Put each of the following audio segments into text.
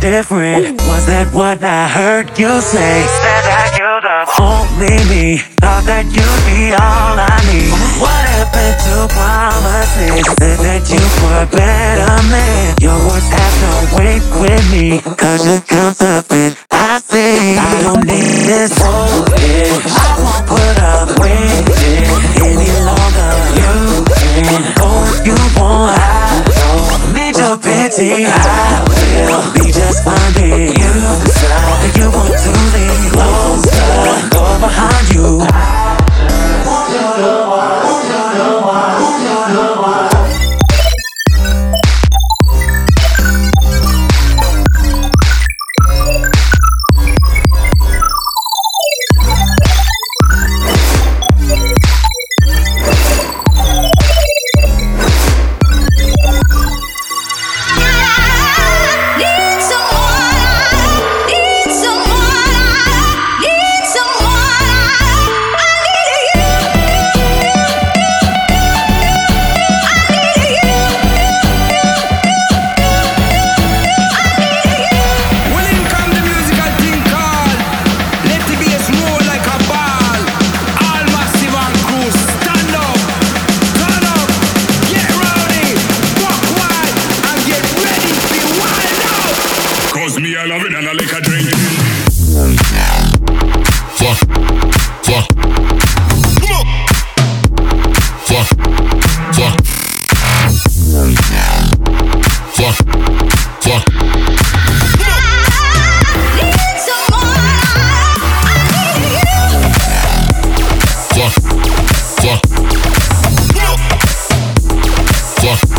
different. Was that what I heard you say? Said that you're only me. Thought that you'd be all I need. What happened to promises? Said that you were a better man. Your words have no weight with me. Cause you come up and I see. I don't need this. I won't put up with your fuck.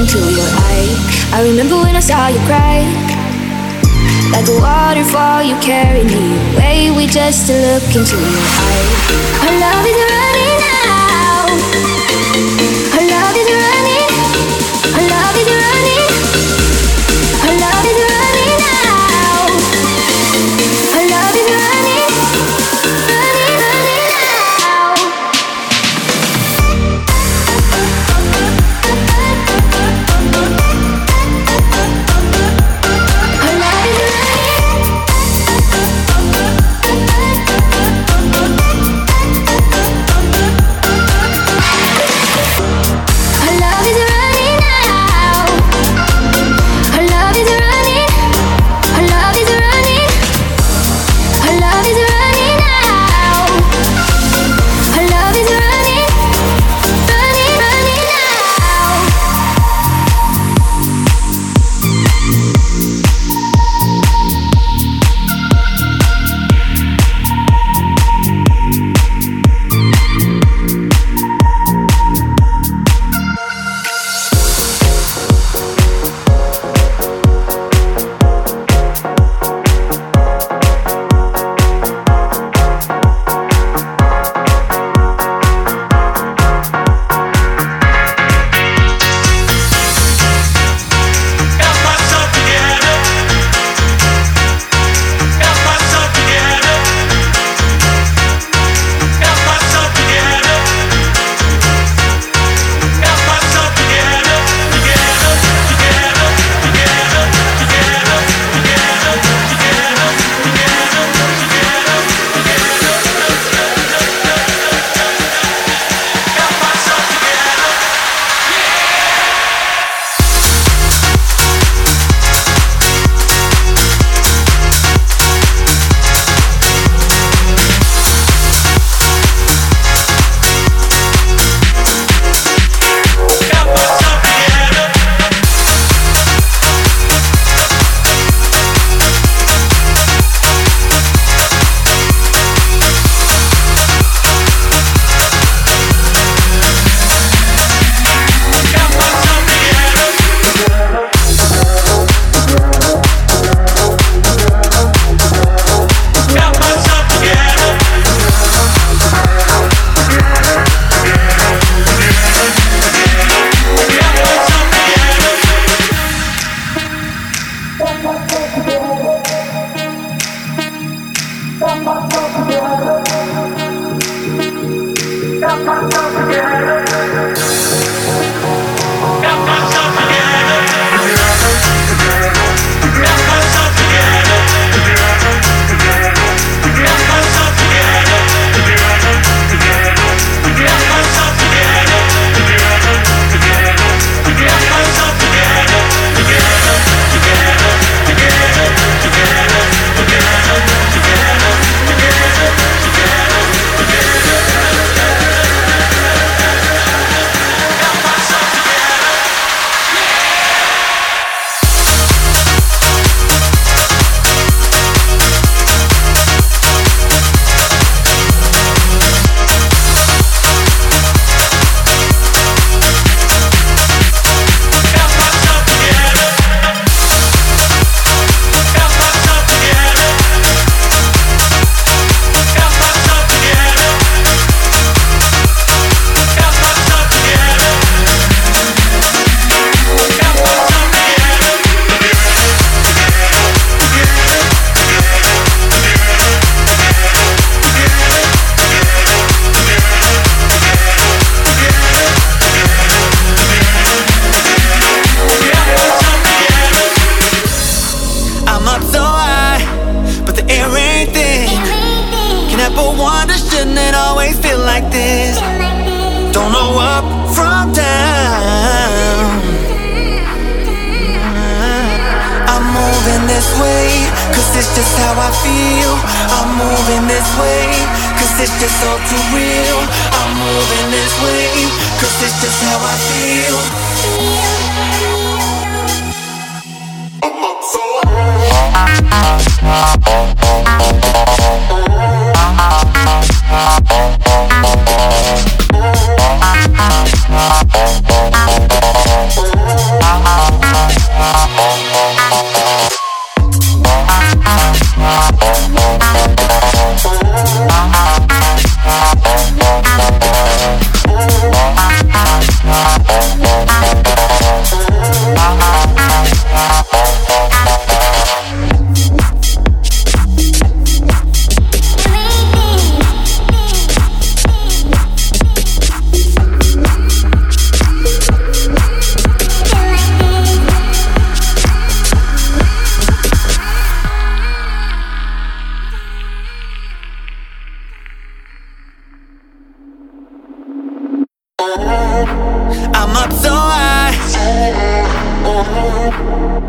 Into your eye. I remember when I saw you cry. Like a waterfall, you carried me away. We just to look into your eye. Our love is running out.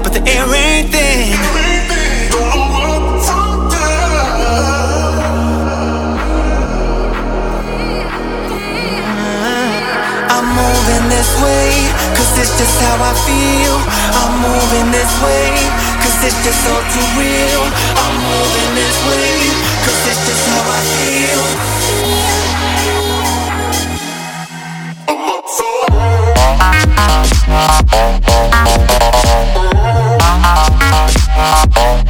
But the air ain't thin. Uh, I'm moving this way, cause it's just how I feel. I'm moving this way, cause it's just all too real. I'm moving this way, cause it's just how I feel. I'm up Oh. Oh,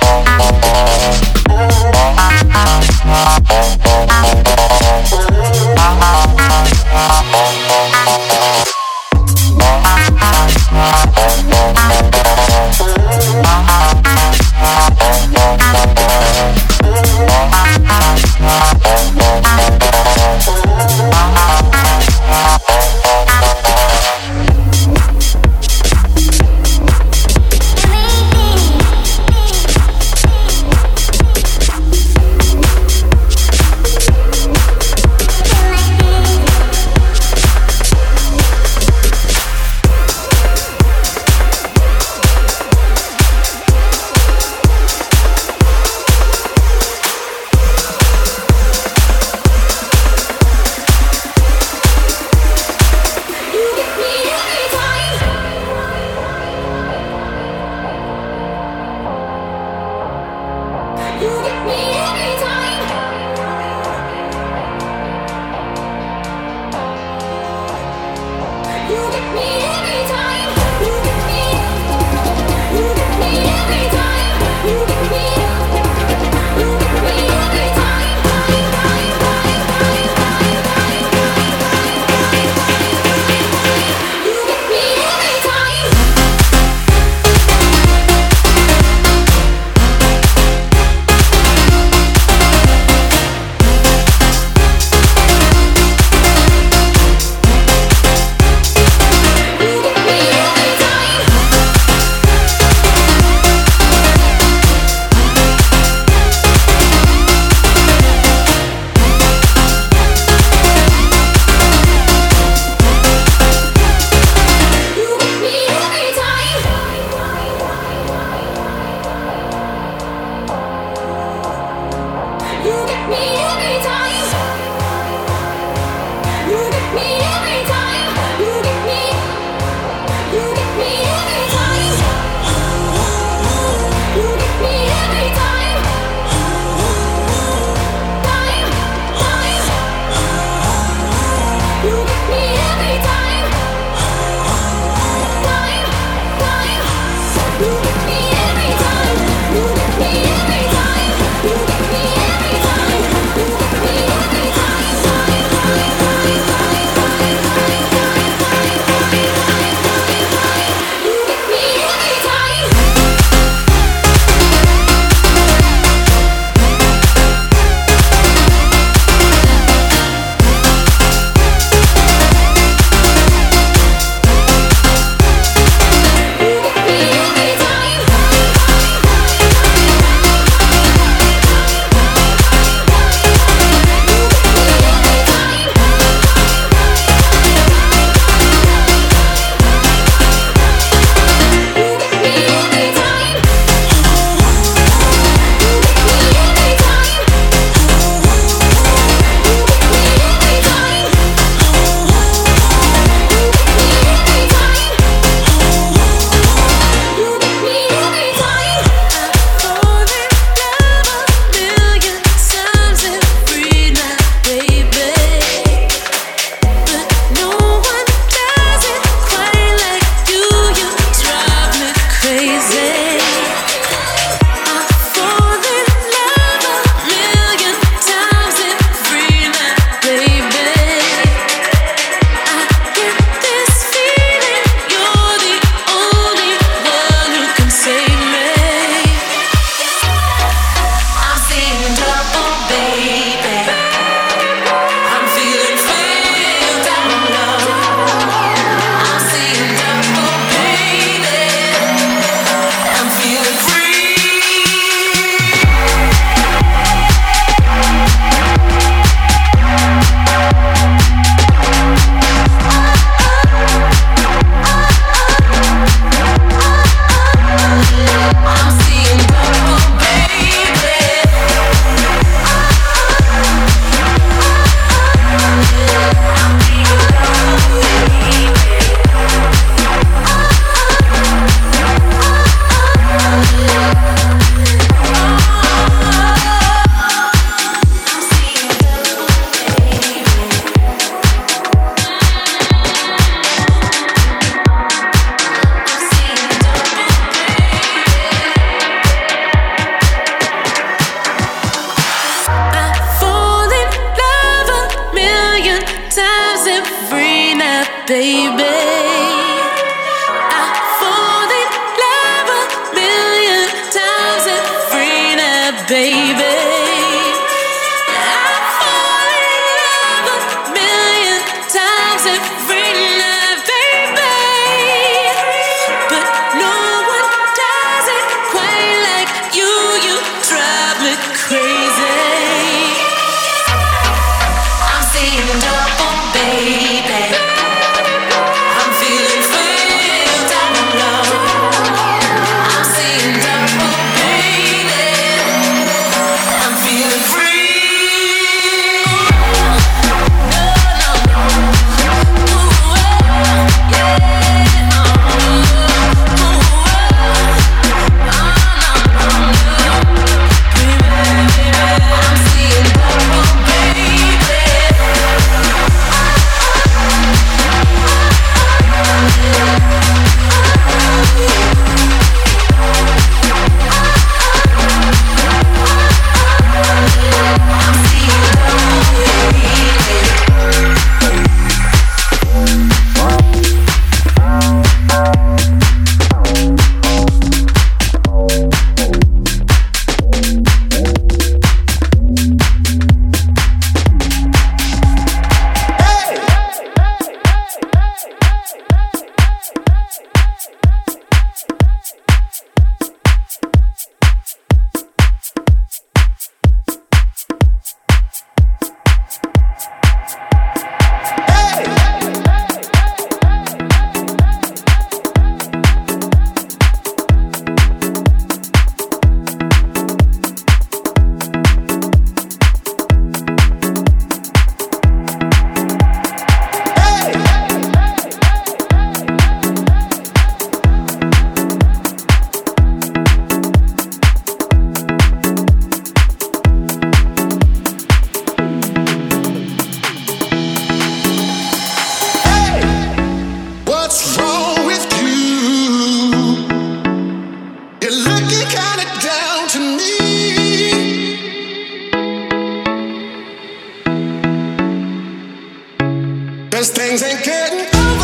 'Cause things ain't getting over.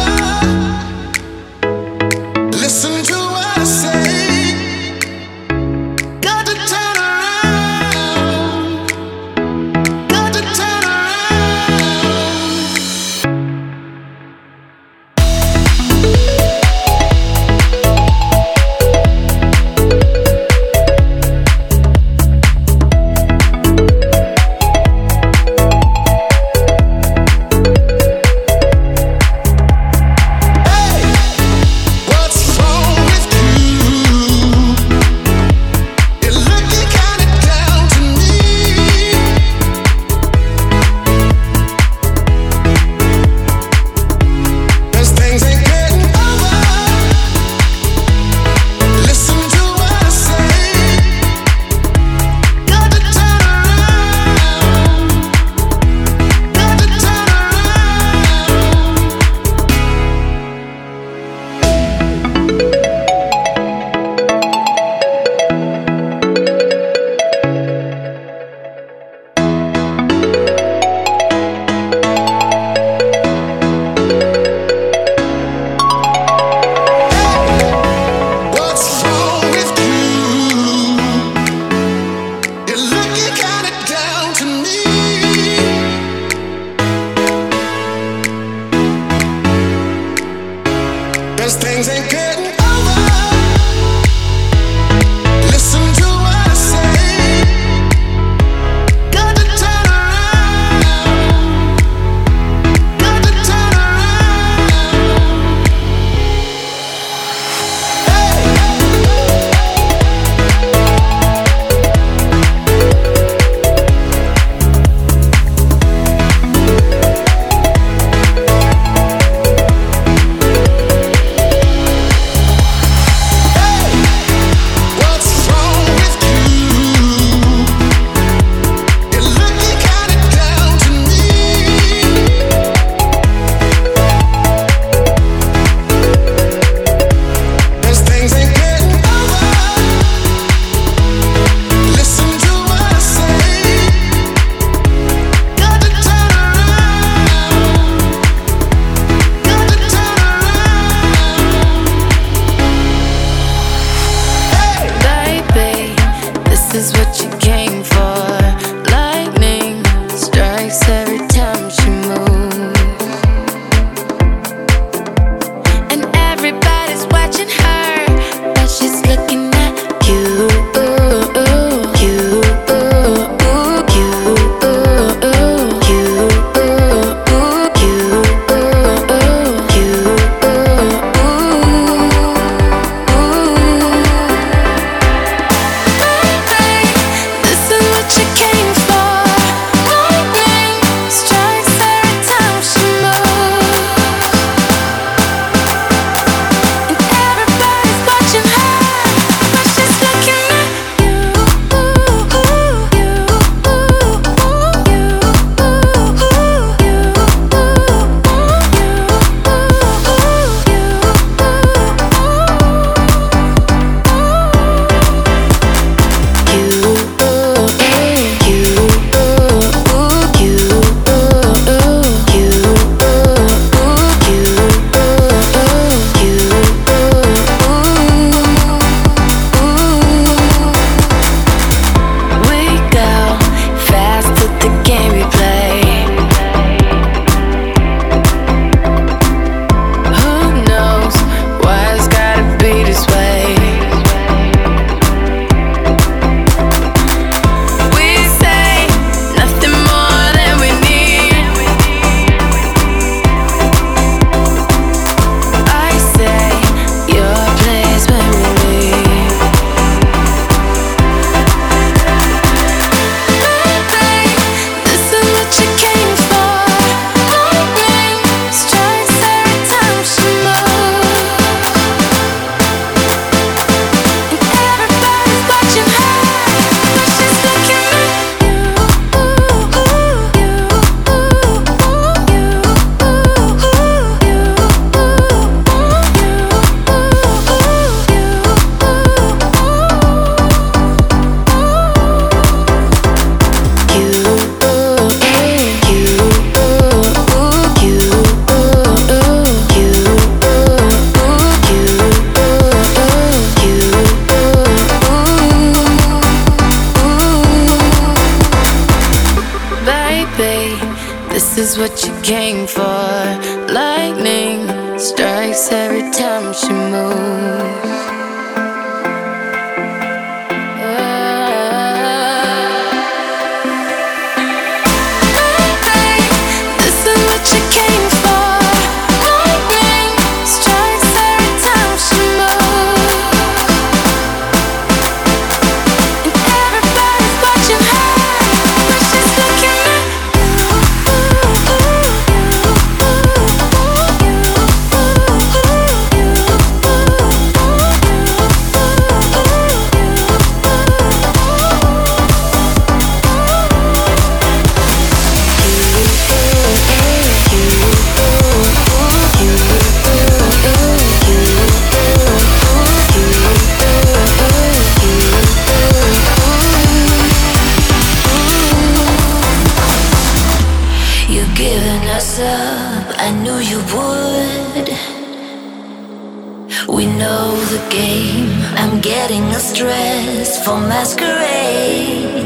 us dressed for masquerade.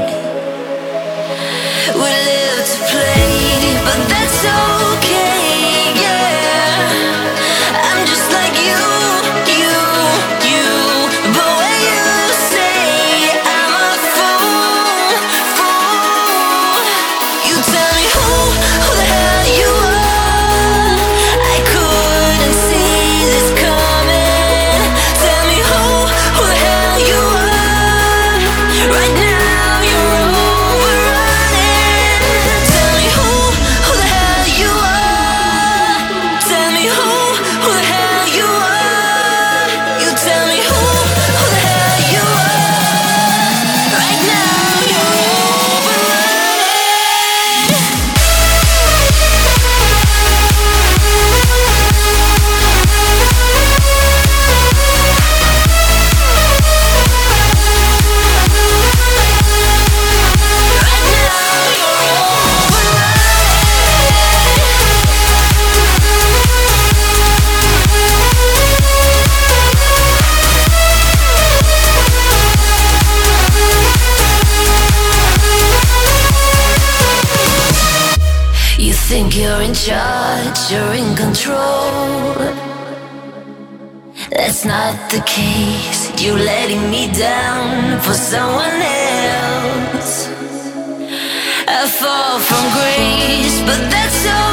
We live to play, but that's all. you're in control. That's not the case. You are letting me down for someone else. I fall from grace, but that's all.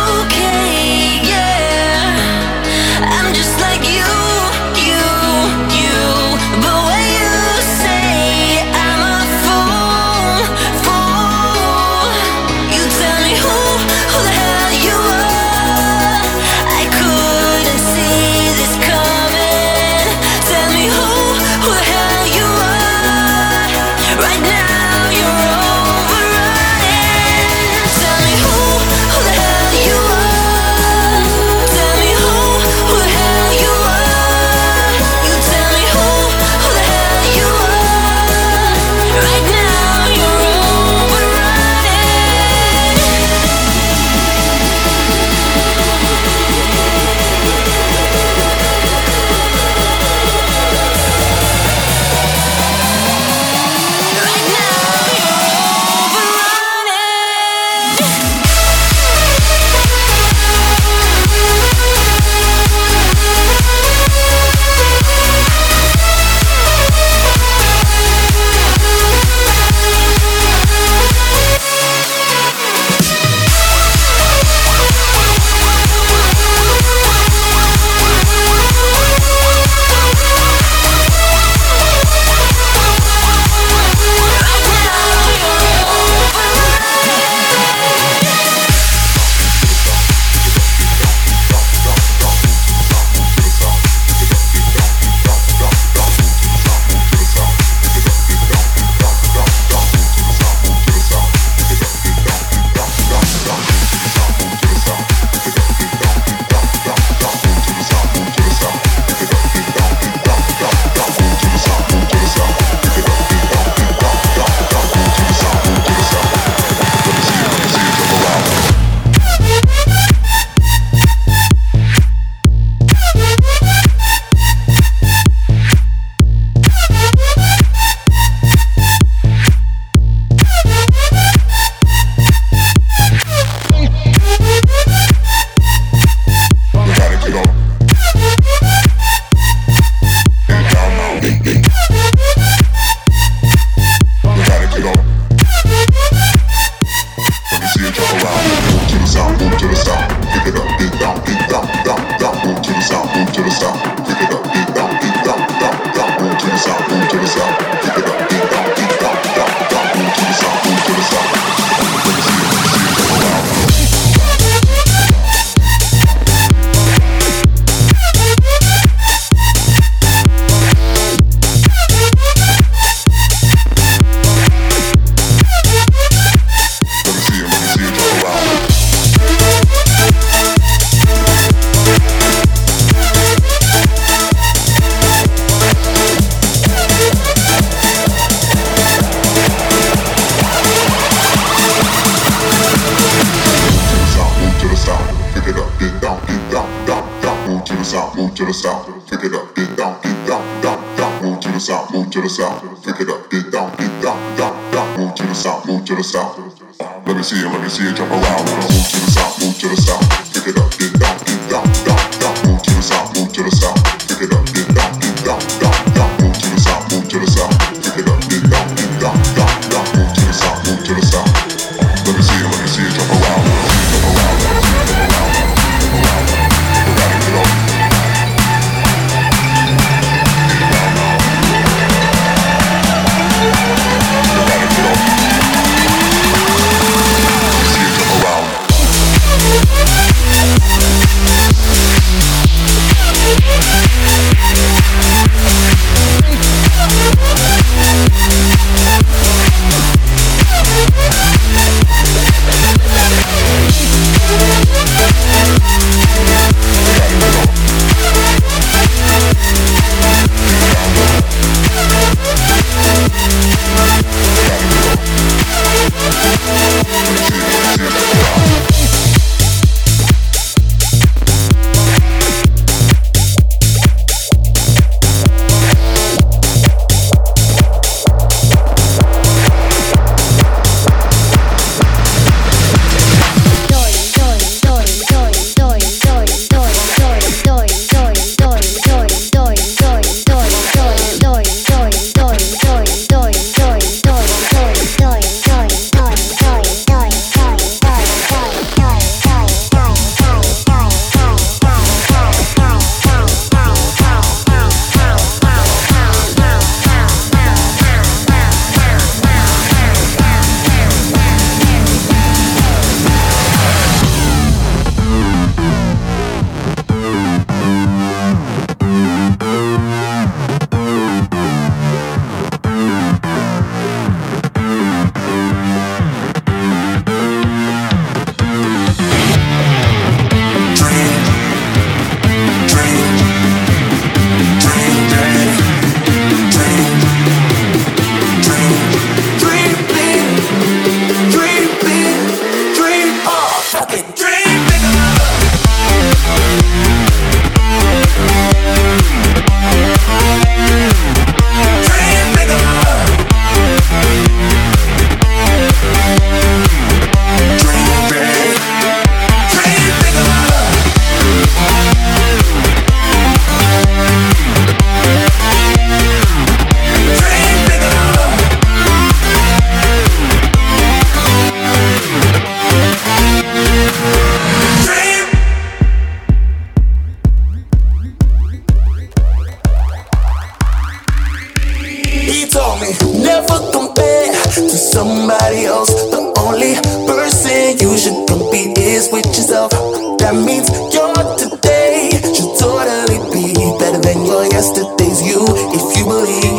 told me never compare to somebody else. The only person you should compete is with yourself. That means your today should totally be better than your yesterdays. You, if you believe.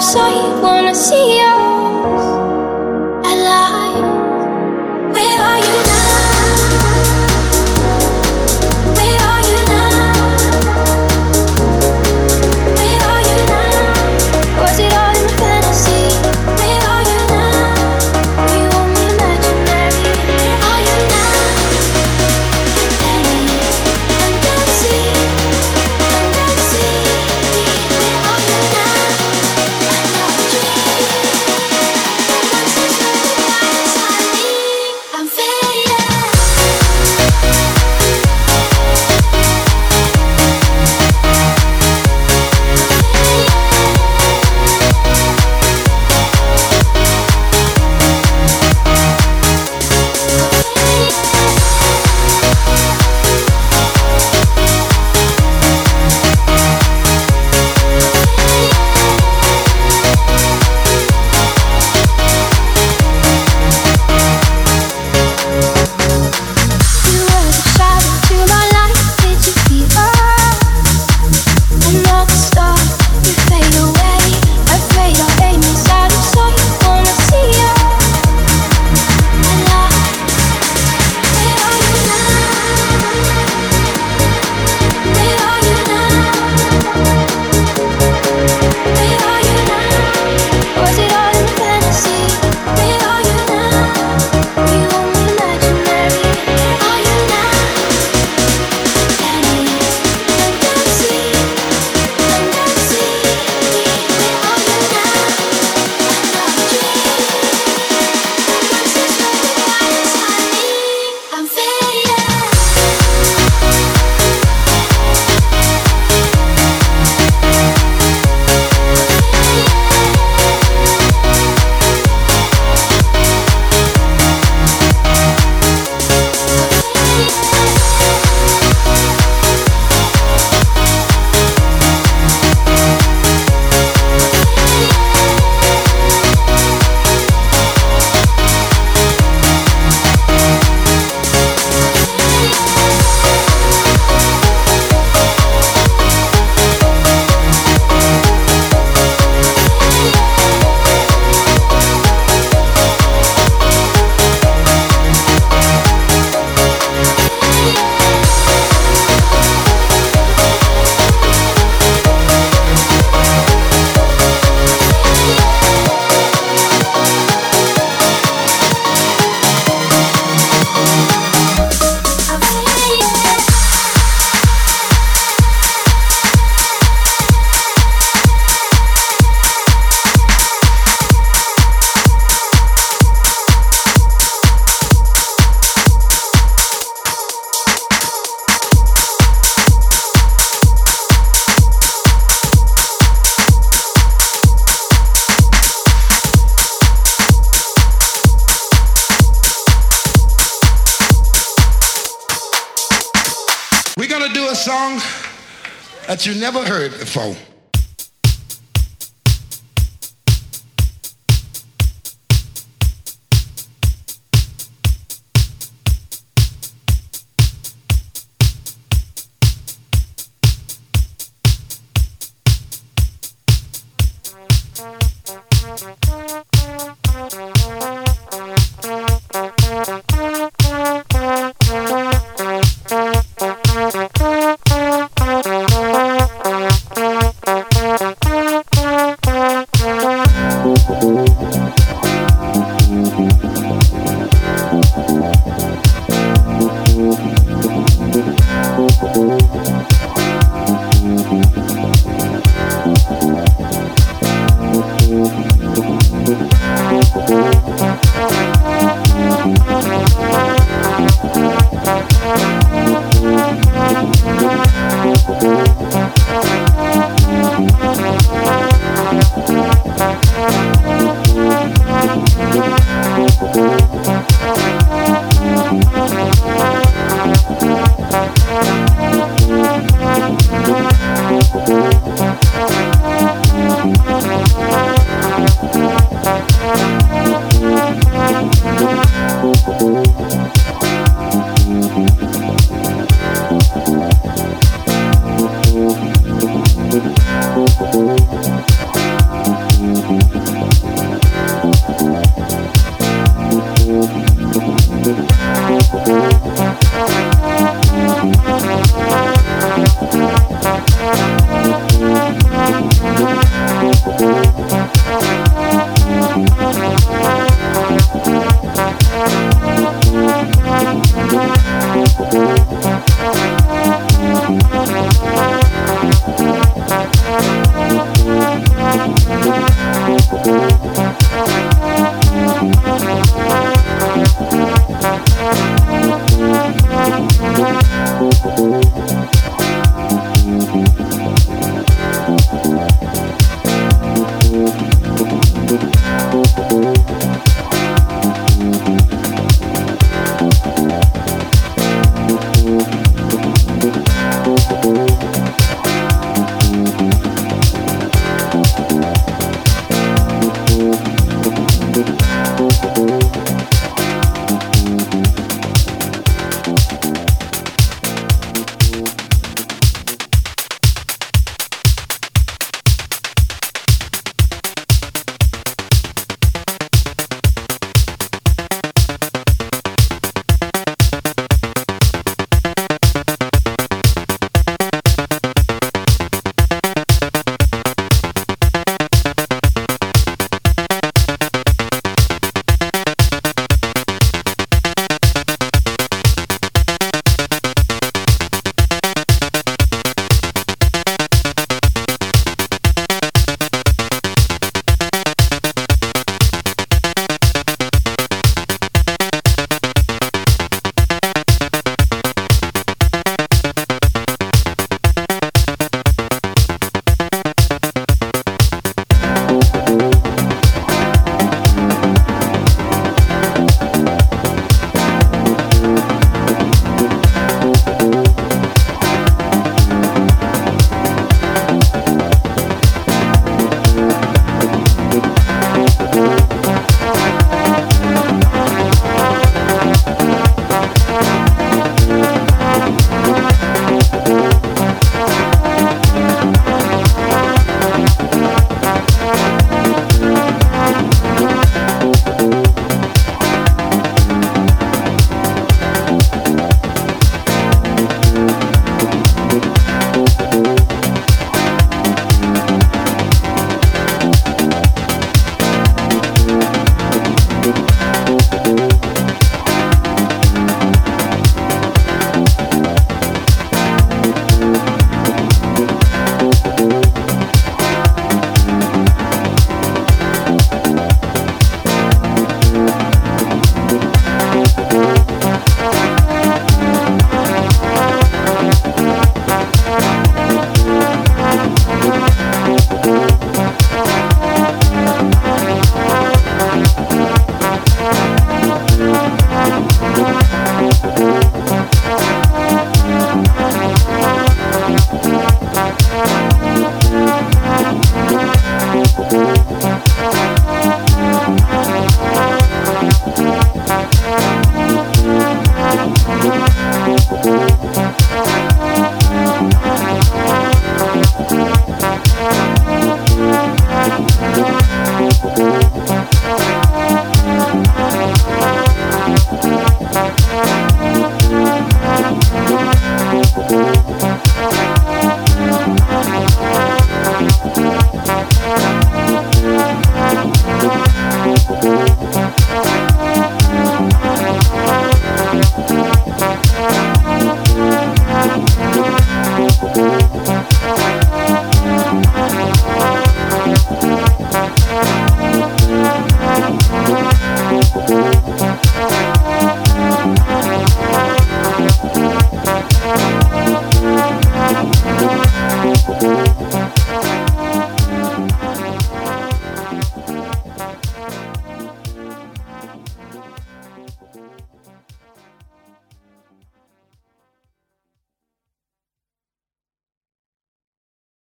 Sight. Wanna see heard Müzik